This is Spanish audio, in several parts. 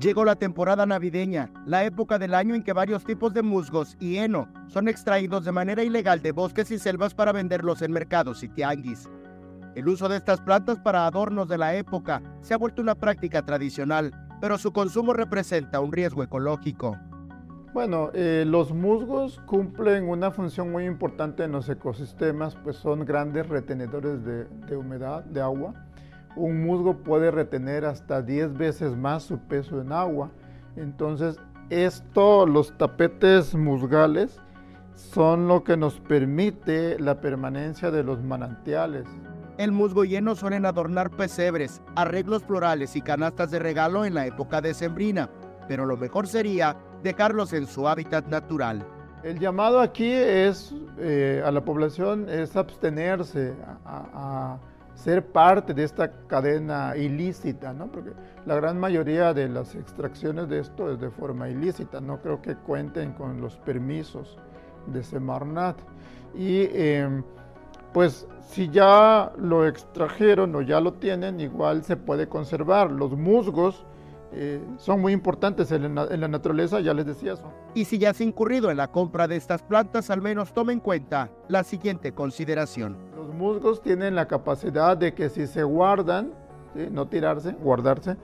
Llegó la temporada navideña, la época del año en que varios tipos de musgos y heno son extraídos de manera ilegal de bosques y selvas para venderlos en mercados y tianguis. El uso de estas plantas para adornos de la época se ha vuelto una práctica tradicional, pero su consumo representa un riesgo ecológico. Bueno, eh, los musgos cumplen una función muy importante en los ecosistemas, pues son grandes retenedores de, de humedad, de agua. Un musgo puede retener hasta 10 veces más su peso en agua. Entonces, esto, los tapetes musgales, son lo que nos permite la permanencia de los manantiales. El musgo lleno suelen adornar pesebres, arreglos florales y canastas de regalo en la época decembrina, pero lo mejor sería dejarlos en su hábitat natural. El llamado aquí es eh, a la población es abstenerse a, a, ser parte de esta cadena ilícita, ¿no? porque la gran mayoría de las extracciones de esto es de forma ilícita, no creo que cuenten con los permisos de Semarnat. Y em, pues si ya lo extrajeron o ya lo tienen, igual se puede conservar. Los musgos eh, son muy importantes en la, en la, naturaleza, ya les decía eso. Y si ya has incurrido en la compra de estas plantas, al menos tome en cuenta la siguiente consideración. Musgos tienen la capacidad de que si se guardan, no tirarse, guardarse,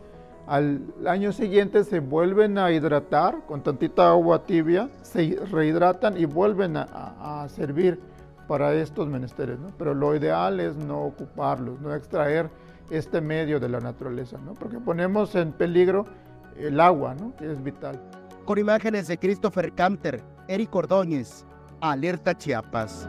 al año siguiente se vuelven a hidratar con tantita agua tibia, se rehidratan y vuelven a, servir para estos menesteres. Pero lo ideal es no ocuparlos, no extraer este medio de la naturaleza, porque ponemos en peligro el agua, que es vital. Con imágenes de Christopher Canter, Eric Ordóñez, Alerta Chiapas.